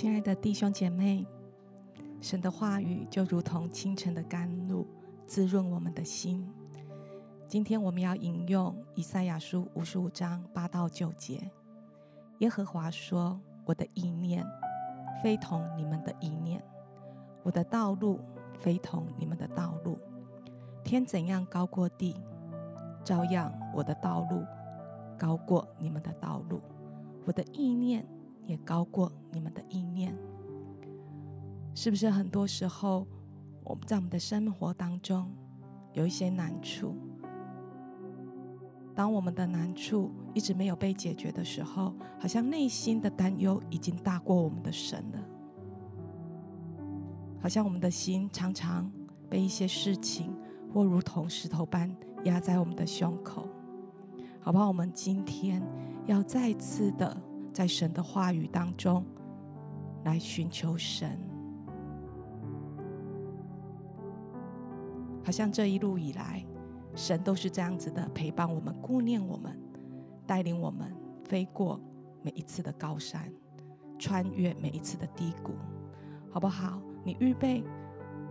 亲爱的弟兄姐妹，神的话语就如同清晨的甘露，滋润我们的心。今天我们要引用以赛亚书五十五章八到九节。耶和华说：“我的意念非同你们的意念，我的道路非同你们的道路。天怎样高过地，照样我的道路高过你们的道路，我的意念也高过你们的意念。”是不是很多时候我们在我们的生活当中有一些难处？当我们的难处一直没有被解决的时候，好像内心的担忧已经大过我们的神了。好像我们的心常常被一些事情或如同石头般压在我们的胸口，好不好？我们今天要再次的在神的话语当中来寻求神。好像这一路以来。神都是这样子的陪伴我们、顾念我们、带领我们飞过每一次的高山，穿越每一次的低谷，好不好？你预备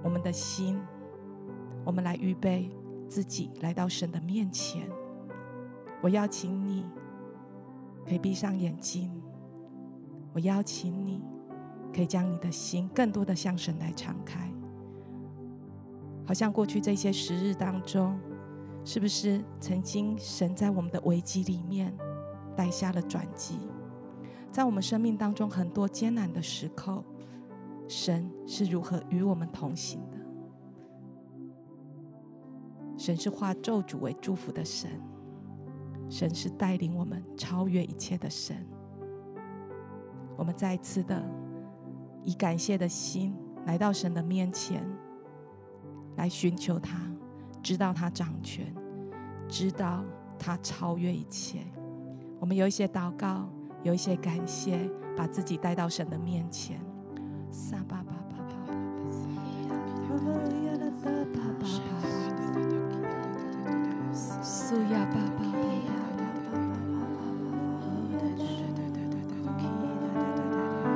我们的心，我们来预备自己来到神的面前。我邀请你，可以闭上眼睛。我邀请你，可以将你的心更多的向神来敞开，好像过去这些时日当中。是不是曾经神在我们的危机里面带下了转机？在我们生命当中很多艰难的时刻，神是如何与我们同行的？神是化咒诅为祝福的神，神是带领我们超越一切的神。我们再一次的以感谢的心来到神的面前，来寻求他。知道他掌权，知道他超越一切。我们有一些祷告，有一些感谢，把自己带到神的面前。撒巴巴巴巴巴苏亚巴巴。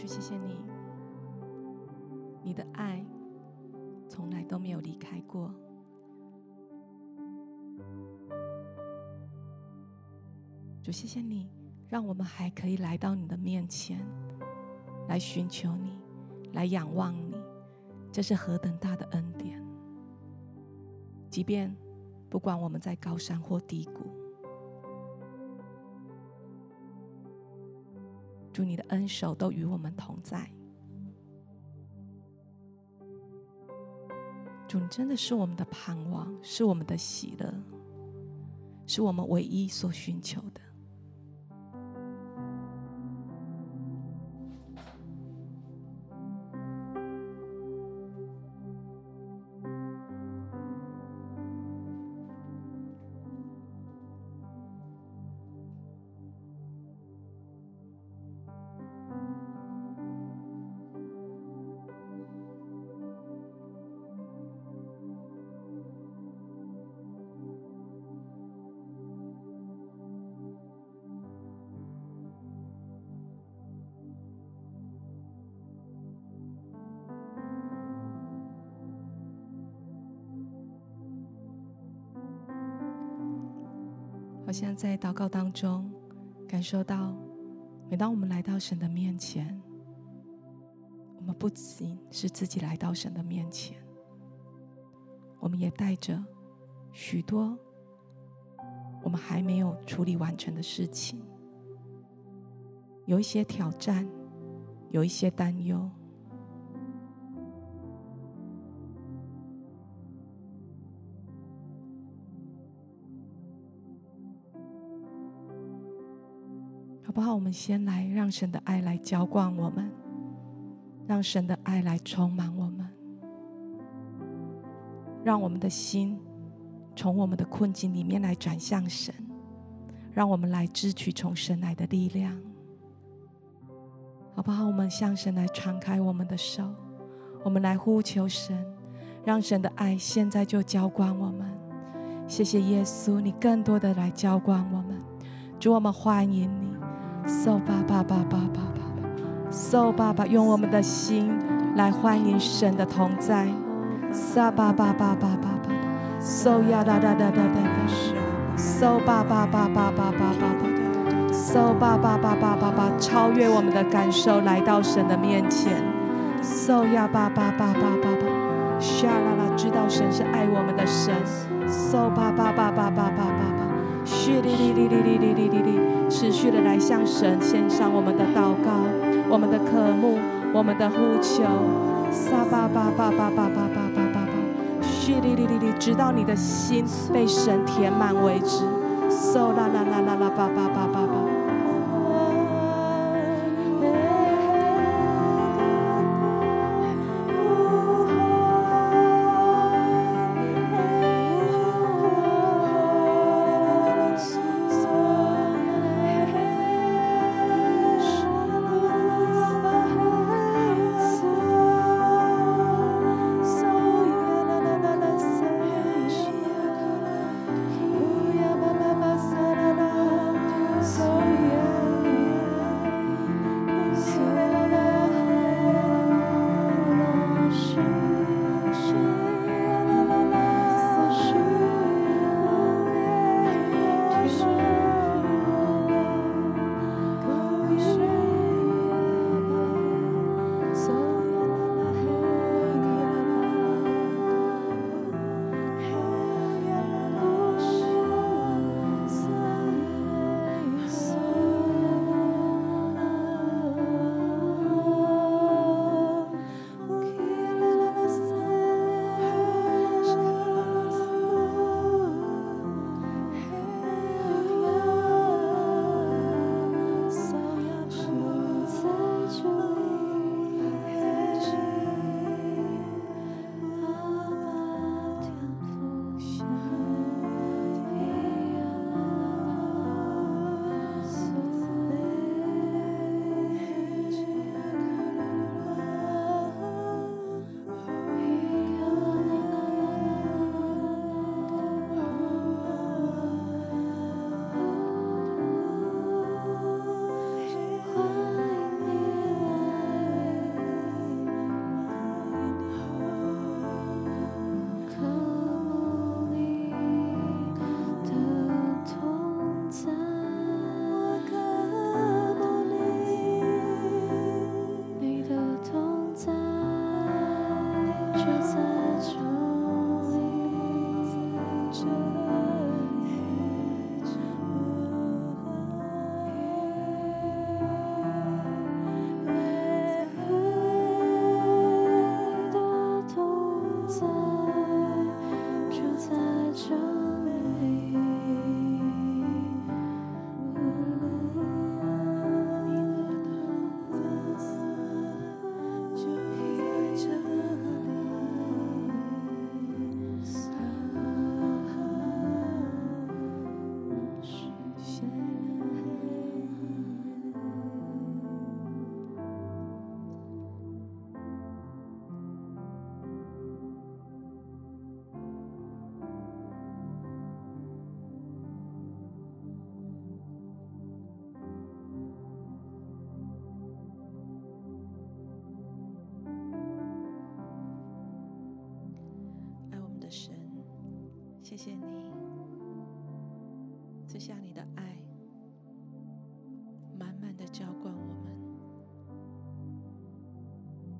主，谢谢你，你的爱从来都没有离开过。主，谢谢你，让我们还可以来到你的面前，来寻求你，来仰望你，这是何等大的恩典！即便不管我们在高山或低谷。祝，你的恩手都与我们同在。主，你真的是我们的盼望，是我们的喜乐，是我们唯一所寻求的。好像在祷告当中，感受到，每当我们来到神的面前，我们不仅是自己来到神的面前，我们也带着许多我们还没有处理完成的事情，有一些挑战，有一些担忧。好不好？我们先来让神的爱来浇灌我们，让神的爱来充满我们，让我们的心从我们的困境里面来转向神，让我们来支取从神来的力量。好不好？我们向神来敞开我们的手，我们来呼求神，让神的爱现在就浇灌我们。谢谢耶稣，你更多的来浇灌我们。主，我们欢迎你。So 爸爸爸爸爸爸，So 爸爸，用我们的心来欢迎神的同在。撒爸爸爸爸爸爸，So 呀哒哒哒哒哒，So 爸爸爸爸爸爸爸，So 爸爸爸爸爸爸，超越我们的感受，来到神的面前。So 呀爸爸爸爸爸爸，沙啦啦，知道神是爱我们的神。So 爸爸爸爸爸爸爸爸。嘘哩哩哩哩哩哩哩哩哩，持续的来向神献上我们的祷告，我们的渴慕，我们的呼求。撒巴巴巴巴巴巴巴巴巴，嘘哩哩哩哩，直到你的心被神填满为止。嗖啦啦啦啦啦，巴巴巴巴巴。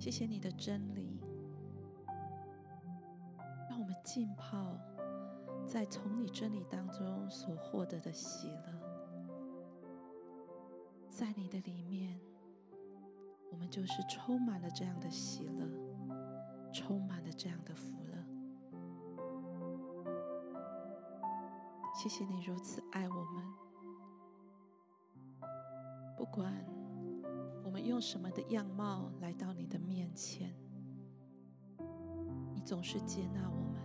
谢谢你的真理，让我们浸泡在从你真理当中所获得的喜乐。在你的里面，我们就是充满了这样的喜乐，充满了这样的福乐。谢谢你如此爱我们，不管们用什么的样貌来到你的面前，你总是接纳我们，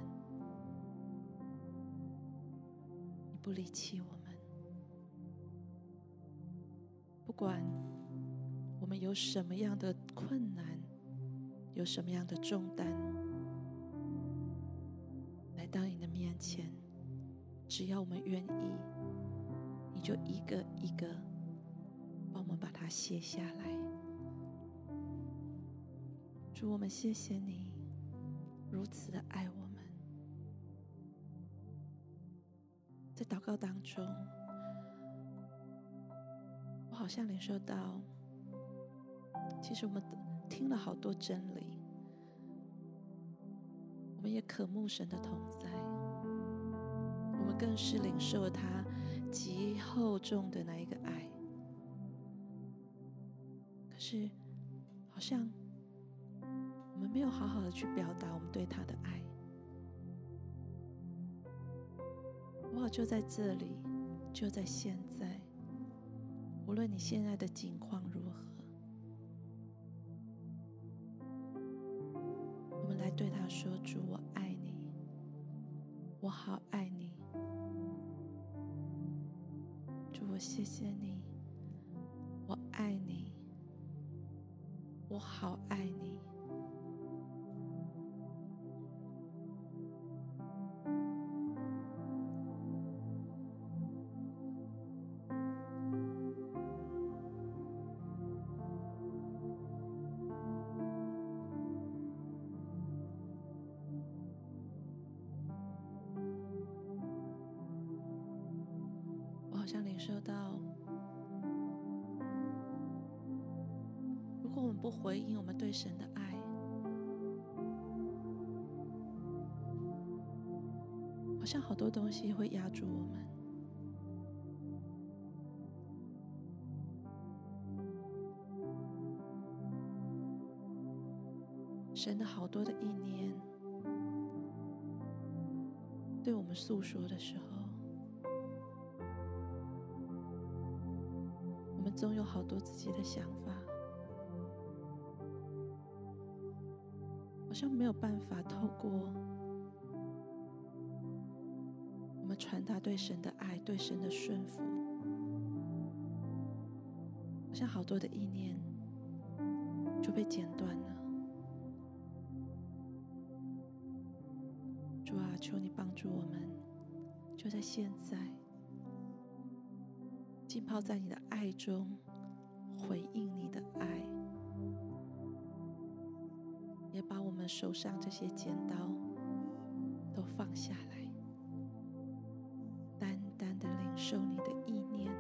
你不离弃我们。不管我们有什么样的困难，有什么样的重担，来到你的面前。只要我们愿意，你就一个一个我们把它卸下来。主，我们谢谢你如此的爱我们。在祷告当中，我好像领受到，其实我们听了好多真理，我们也渴慕神的同在。我们更是领受了他极厚重的那一个爱，是好像我们没有好好的去表达我们对他的爱。哇，就在这里，就在现在，无论你现在的境况如何，神的好多的意念，对我们诉说的时候。我们总有好多自己的想法，好像没有办法透过我们传达对神的爱、对神的顺服，好像好多的意念就被剪断了。求你帮助我们，就在现在。浸泡在你的爱中，回应你的爱，也把我们手上这些剪刀都放下来，单单的领受你的意念，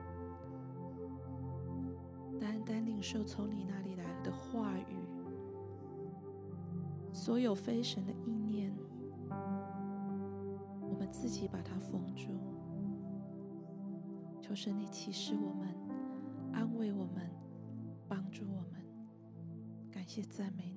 单单领受从你那里来的话语，所有非神的即。把它封住。求神你启示我们，安慰我们，帮助我们。感谢赞美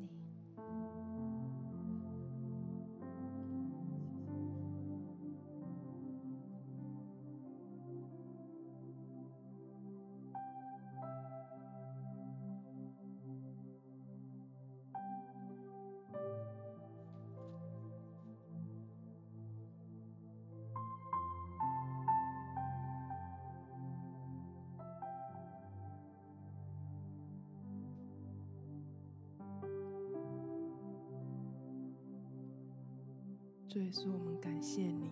主耶稣，我们感谢你。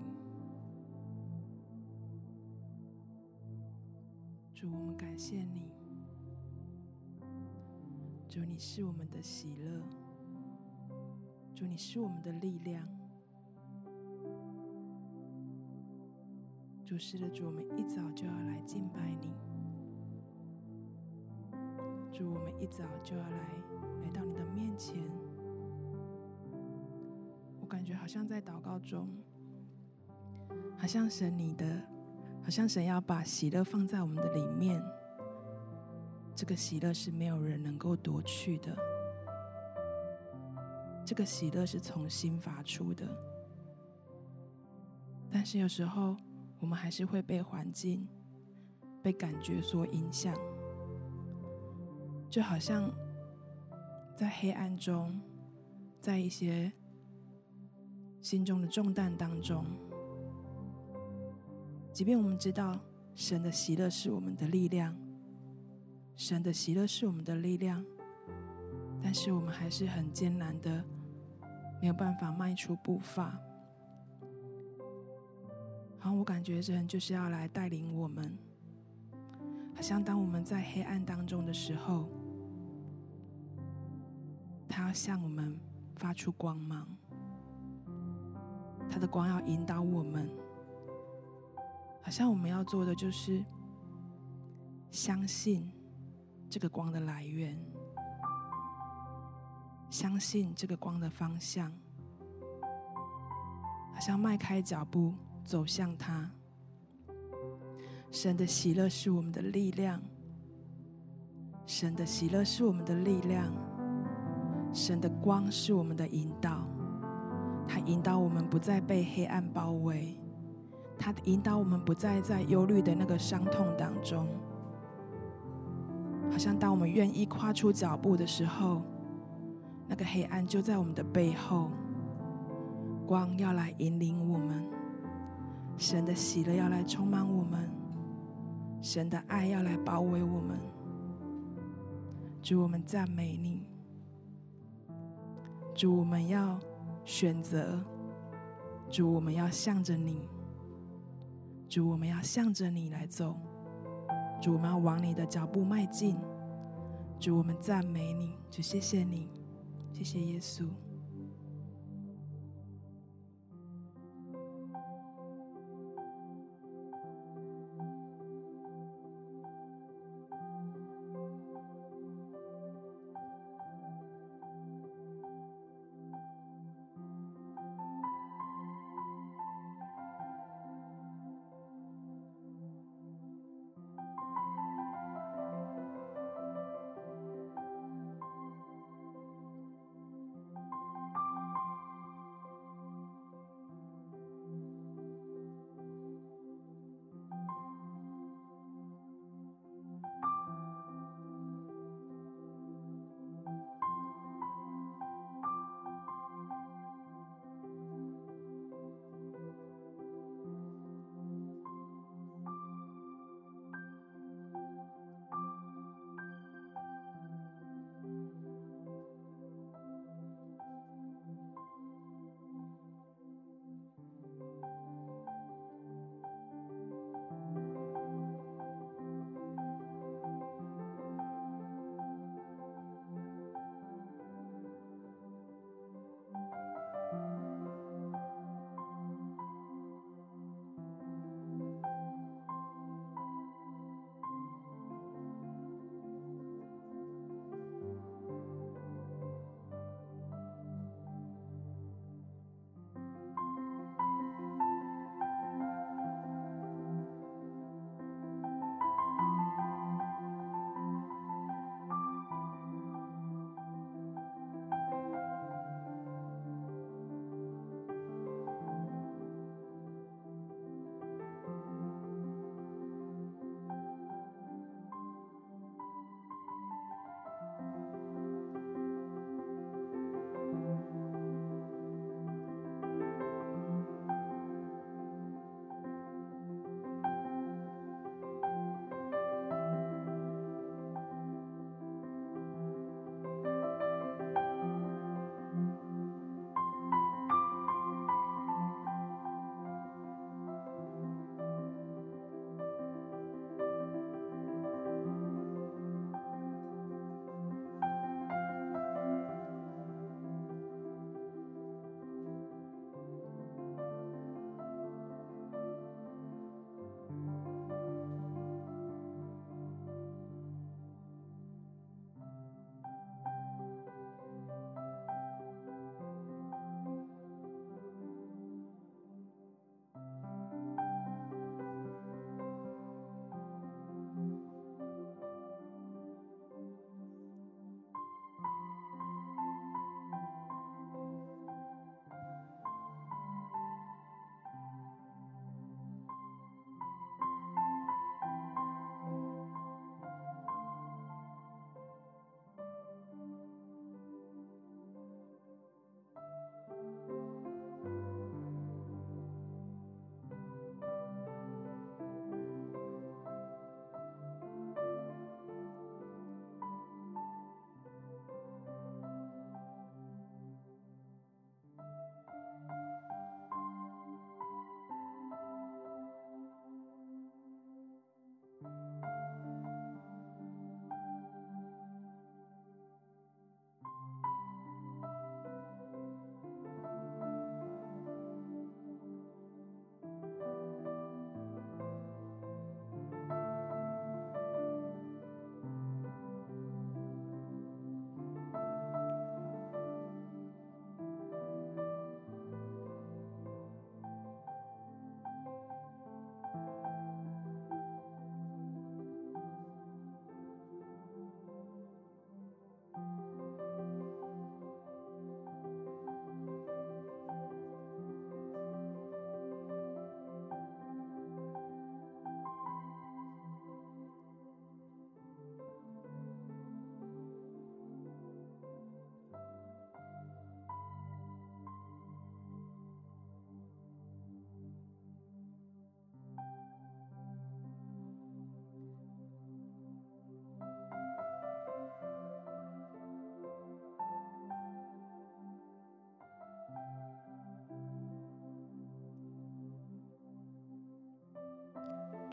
主，我们感谢你。主，你是我们的喜乐。主，你是我们的力量。主，是的，主，我们一早就要来敬拜你。主，我们一早就要来来到你的面前。感觉好像在祷告中，好像神你的，好像神要把喜乐放在我们的里面。这个喜乐是没有人能够夺去的，这个喜乐是从心发出的。但是有时候我们还是会被环境、被感觉所影响，就好像在黑暗中，在一些。心中的重担当中，即便我们知道神的喜乐是我们的力量，神的喜乐是我们的力量，但是我们还是很艰难的，没有办法迈出步伐。好，我感觉神就是要来带领我们，好像当我们在黑暗当中的时候，他要向我们发出光芒。他的光要引导我们，好像我们要做的就是相信这个光的来源，相信这个光的方向，好像迈开脚步走向他。神的喜乐是我们的力量，神的喜乐是我们的力量，神的光是我们的引导。引导我们不再被黑暗包围，他引导我们不再在忧虑的那个伤痛当中。好像当我们愿意跨出脚步的时候，那个黑暗就在我们的背后，光要来引领我们，神的喜乐要来充满我们，神的爱要来包围我们。主，我们赞美你。主，我们要。选择，主，我们要向着你；主，我们要向着你来走；主，我们要往你的脚步迈进；主，我们赞美你，主，谢谢你，谢谢耶稣。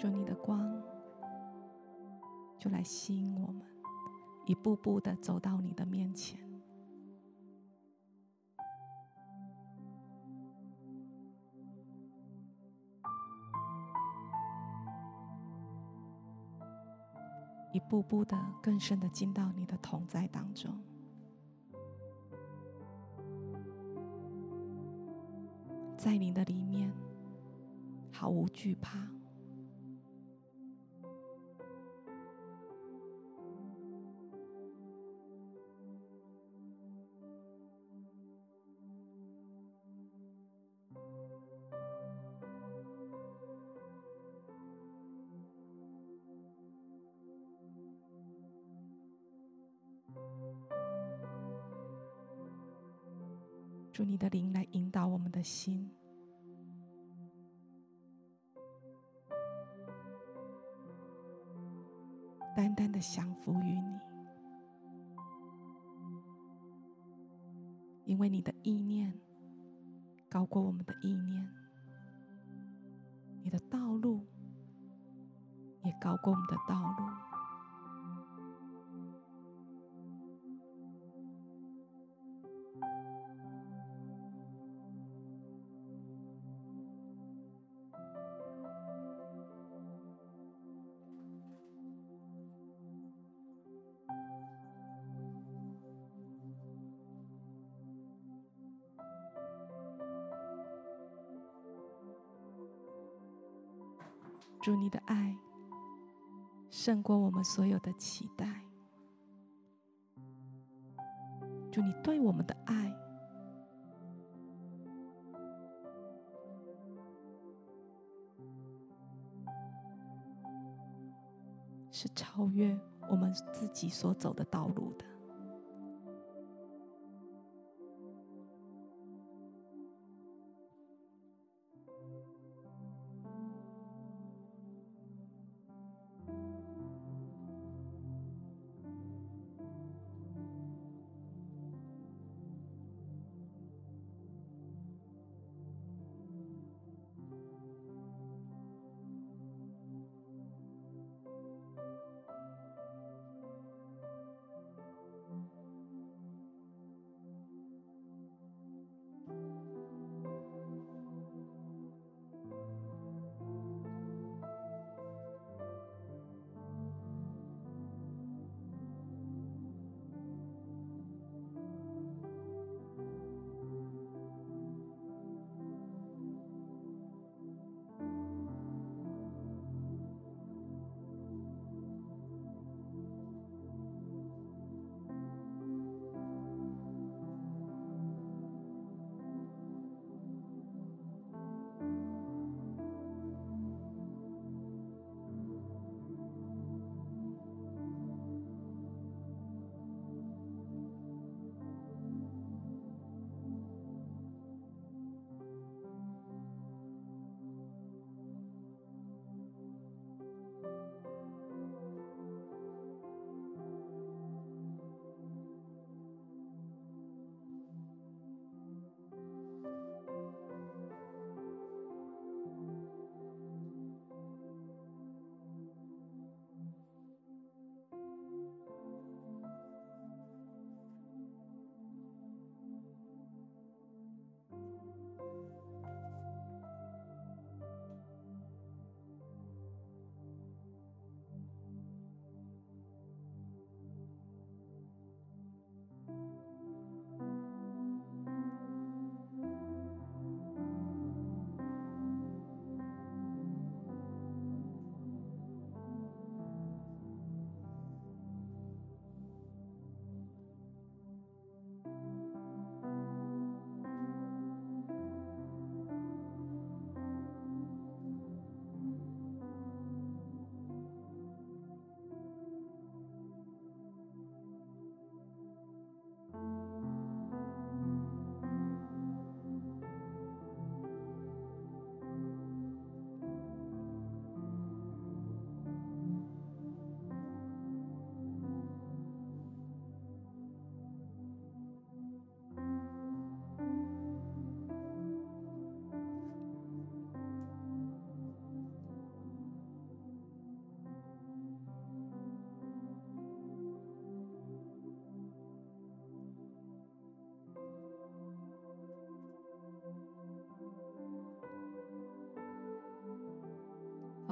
主，你的光就来吸引我们，一步步的走到你的面前。一步步的更深的进到你的同在当中，在你的里面毫无惧怕。的灵来引导我们的心，单单的降服于你，因为你的意念高过我们的意念，你的道路也高过我们的道路。祝，你的爱胜过我们所有的期待。祝，你对我们的爱是超越我们自己所走的道路的。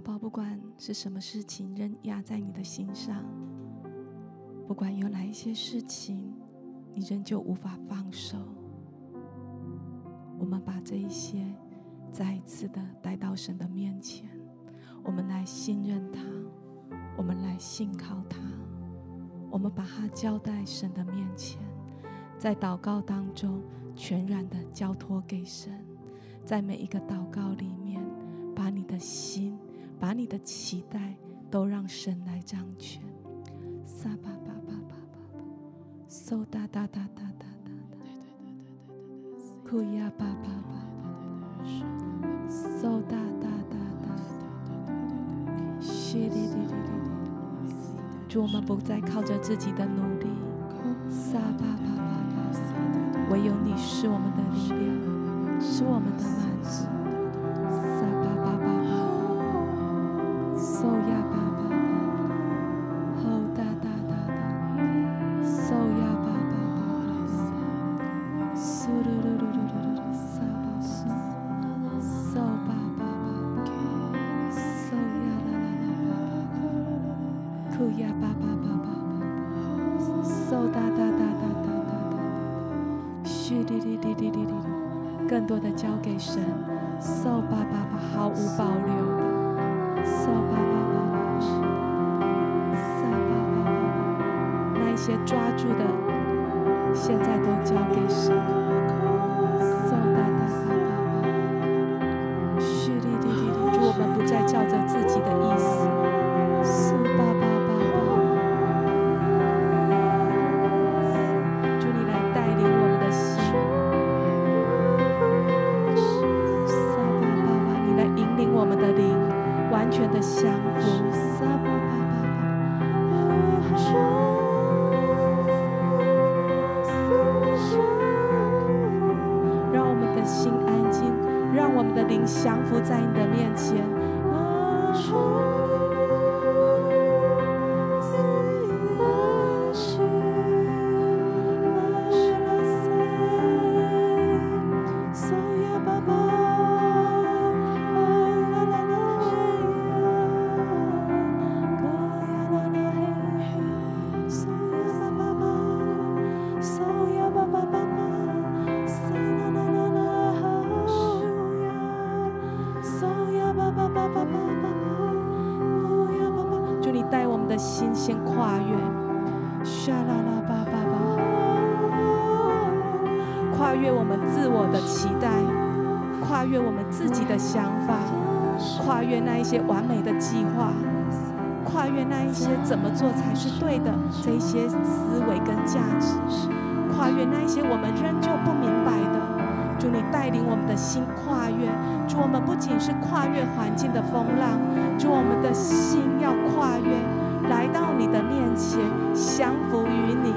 宝，不管是什么事情仍压在你的心上，不管有哪一些事情你仍旧无法放手，我们把这一些再一次的带到神的面前，我们来信任他，我们来信靠他，我们把它交在神的面前，在祷告当中全然的交托给神，在每一个祷告里面，把你的心。把你的期待都让神来掌权。撒巴巴巴巴巴巴，嗖哒哒哒哒哒哒哒，库亚巴巴巴巴，嗖哒哒哒哒哒，淅沥沥沥沥沥。主，我们不再靠着自己的努力。撒巴巴巴巴，唯有你是我们的力量，是我们的这些思维跟价值，跨越那一些我们仍旧不明白的。祝你带领我们的心跨越，祝我们不仅是跨越环境的风浪，祝我们的心要跨越，来到你的面前，降服于你。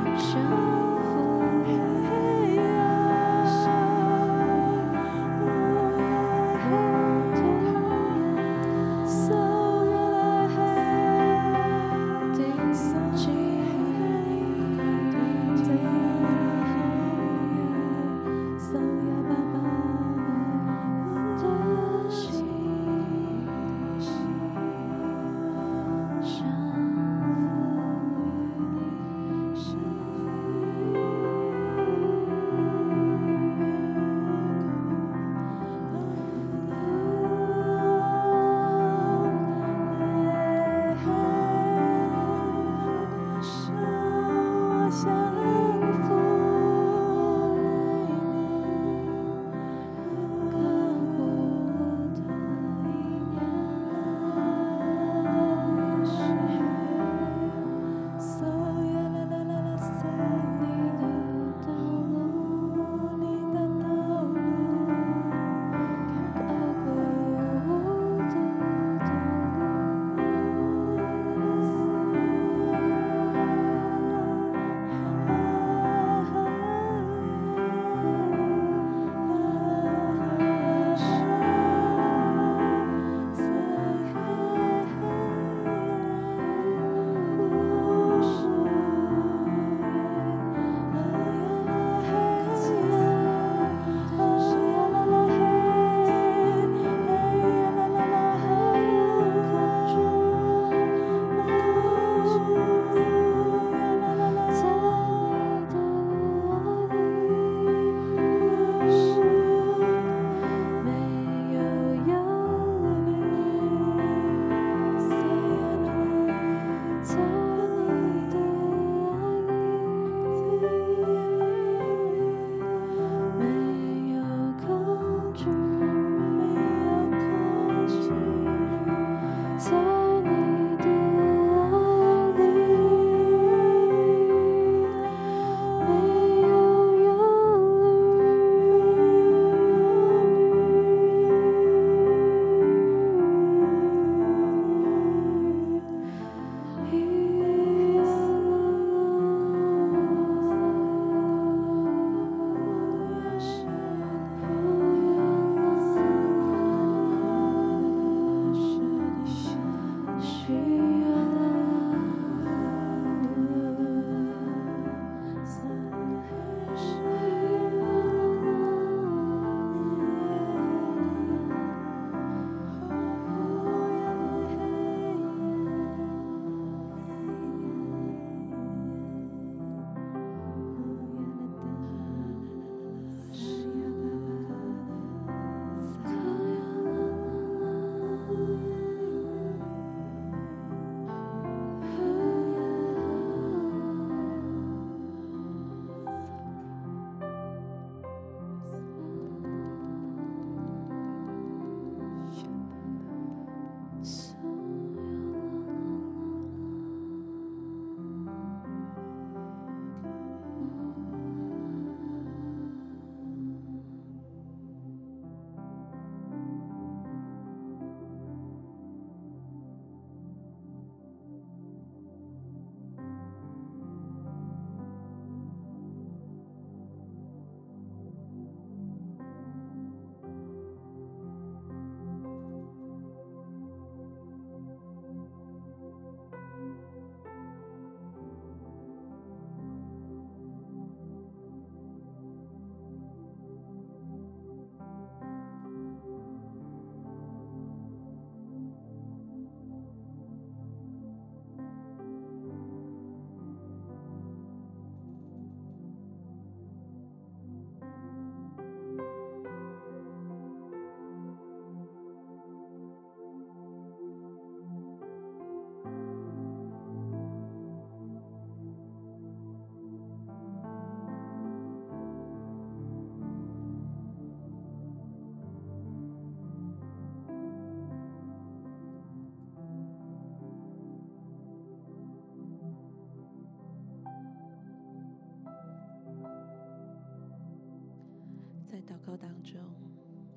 当中，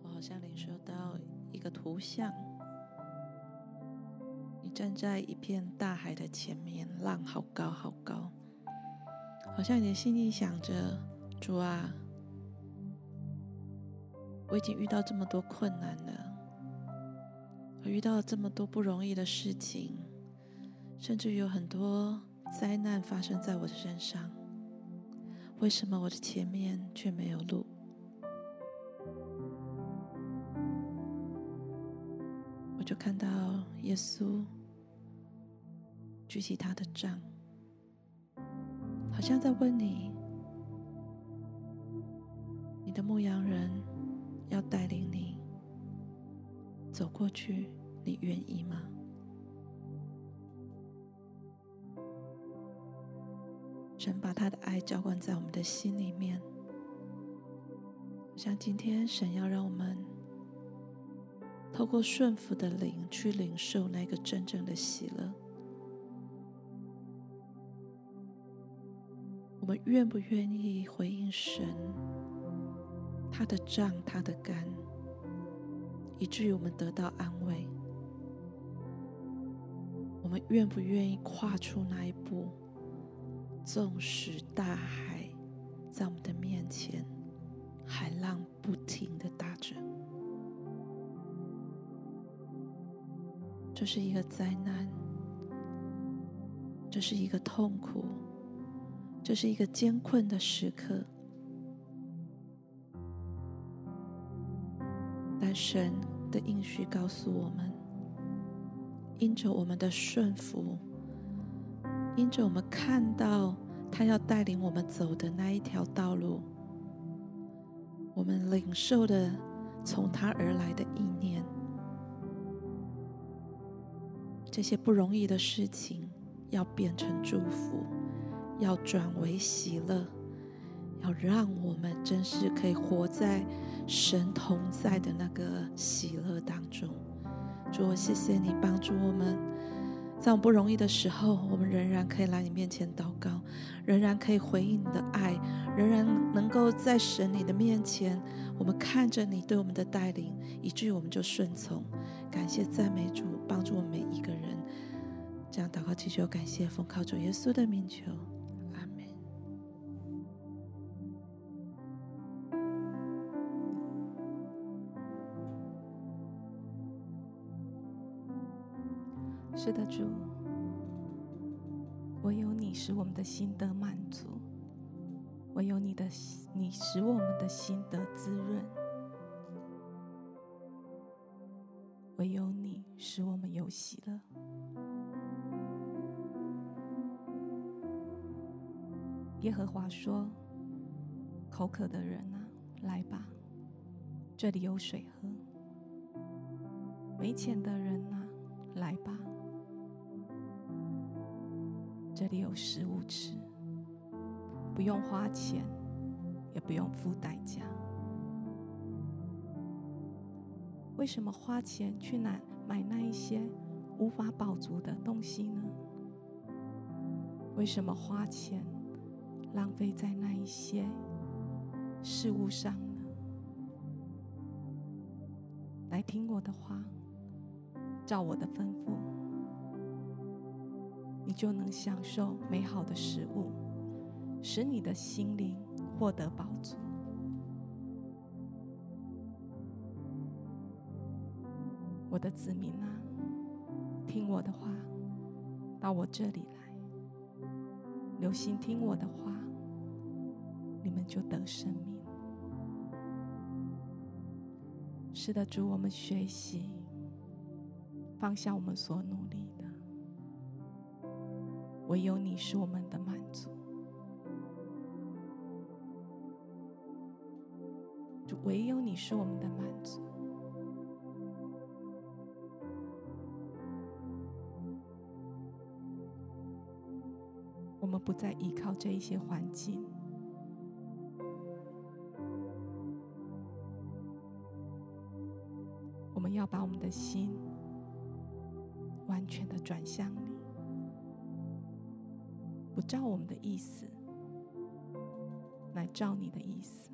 我好像领受到一个图像。你站在一片大海的前面，浪好高好高，好像你的心里想着：主啊，我已经遇到这么多困难了，我遇到了这么多不容易的事情，甚至有很多灾难发生在我的身上。为什么我的前面却没有路？就看到耶稣举起他的杖，好像在问你：你的牧羊人要带领你走过去，你愿意吗？神把他的爱浇灌在我们的心里面，像今天神要让我们透过顺服的灵去领受那个真正的喜乐。我们愿不愿意回应神？他的杖，他的竿，以至于我们得到安慰。我们愿不愿意跨出那一步？纵使大海在我们的面前，海浪不停的打着，这是一个灾难，这是一个痛苦，这是一个艰困的时刻。但神的应许告诉我们，因着我们的顺服。因着我们看到他要带领我们走的那一条道路，我们领受的从他而来的意念，这些不容易的事情要变成祝福，要转为喜乐，要让我们真是可以活在神同在的那个喜乐当中。主，谢谢你帮助我们。在我们不容易的时候，我们仍然可以来你面前祷告，仍然可以回应你的爱，仍然能够在神你的面前，我们看着你对我们的带领，以至于我们就顺从。感谢赞美主，帮助我们每一个人。这样祷告祈求，感谢奉靠主耶稣的名求。是的，主，唯有你使我们的心得满足，唯有你的你使我们的心得滋润，唯有使我们有喜乐。耶和华说：“口渴的人啊，来吧，这里有水喝；没钱的人啊，来吧。”这里有食物吃，不用花钱，也不用付代价。为什么花钱去买买那一些无法饱足的东西呢？为什么花钱浪费在那一些事物上呢？来听我的话，照我的吩咐。你就能享受美好的食物，使你的心灵获得饱足。我的子民啊，听我的话，到我这里来，留心听我的话，你们就得生命。是的，主，我们学习放下我们所努力的。唯有你是我们的满足，唯有你是我们的满足。我们不再依靠这一些环境，我们要把我们的心完全的转向你。不照我们的意思，来照你的意思。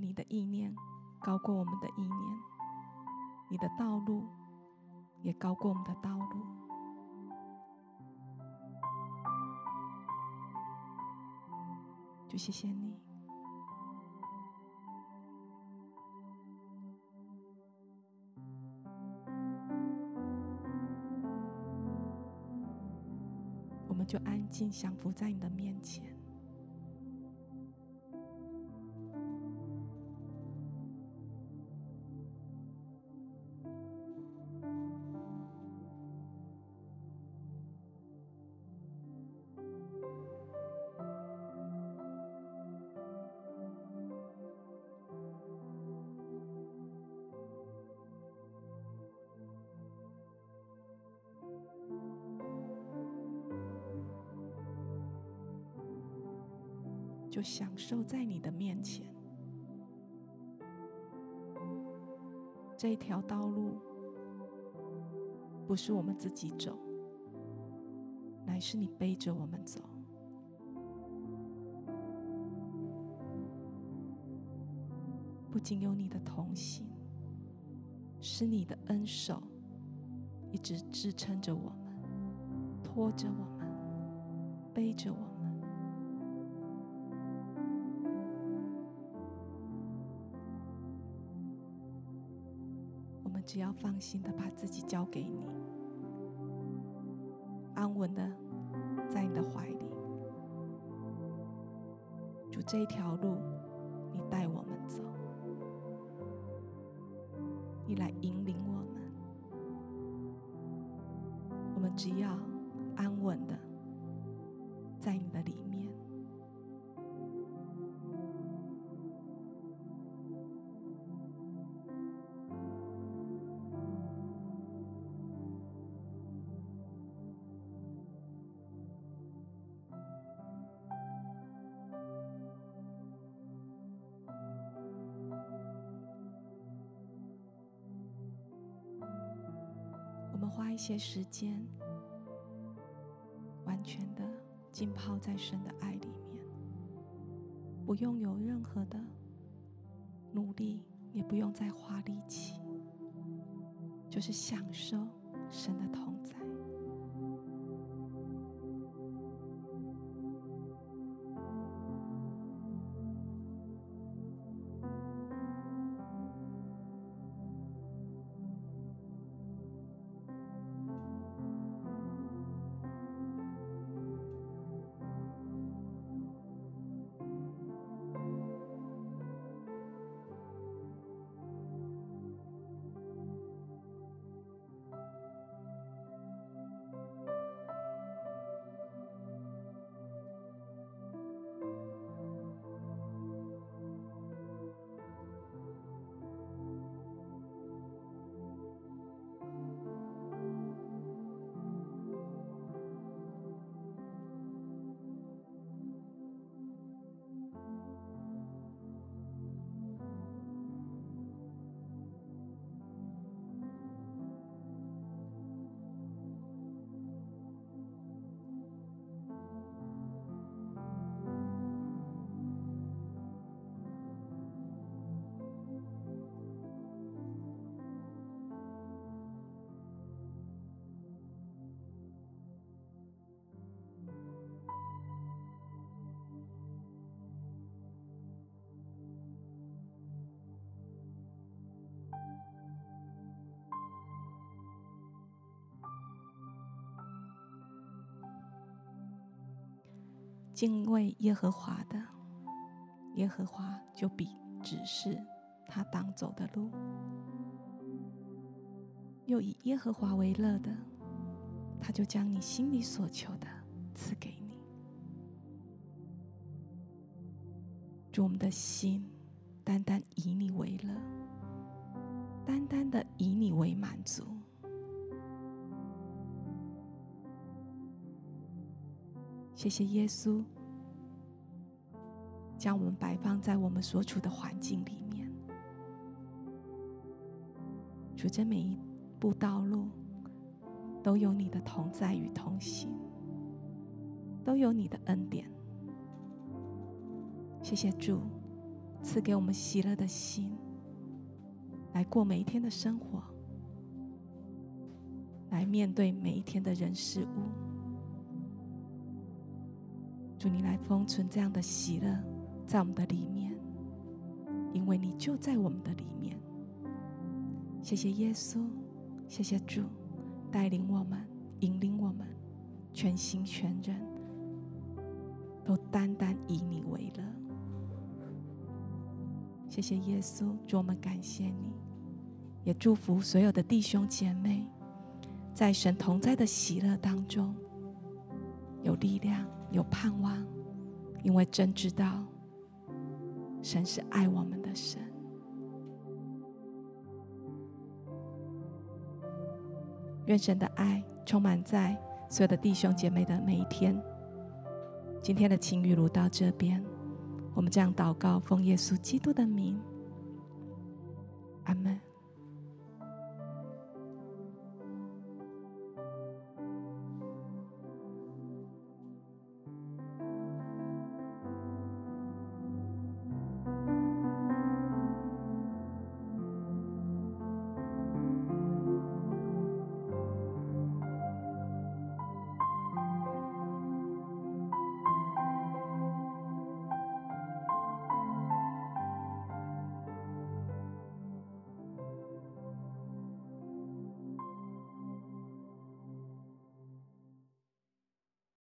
你的意念高过我们的意念，你的道路也高过我们的道路。就谢谢你。我们就安静降服在你的面前。就享受在你的面前，这条道路不是我们自己走，乃是你背着我们走。不仅有你的同行，是你的恩手一直支撑着我们，拖着我们，背着我。只要放心的把自己交给你，安稳的在你的怀里。就，这一条路，你带我们走，你来引领一些时间，完全的浸泡在神的爱里面，不用有任何的努力，也不用再花力气，就是享受神的同在。敬畏耶和华的，耶和华就必指示他当走的路；又以耶和华为乐的，他就将你心里所求的赐给你。祝我们的心单单以你为乐，单单的以你为满足。谢谢耶稣，将我们摆放在我们所处的环境里面，主，这每一步道路都有你的同在与同行，都有你的恩典。谢谢主，赐给我们喜乐的心，来过每一天的生活，来面对每一天的人事物。祝你来封存这样的喜乐在我们的里面，因为你就在我们的里面。谢谢耶稣，谢谢主带领我们、引领我们，全心全人都单单以你为乐。谢谢耶稣，祝我们感谢你，也祝福所有的弟兄姐妹，在神同在的喜乐当中有力量。有盼望，因为真知道神是爱我们的神。愿神的爱充满在所有的弟兄姐妹的每一天。今天的情雨录到这边，我们这样祷告，奉耶稣基督的名，阿门。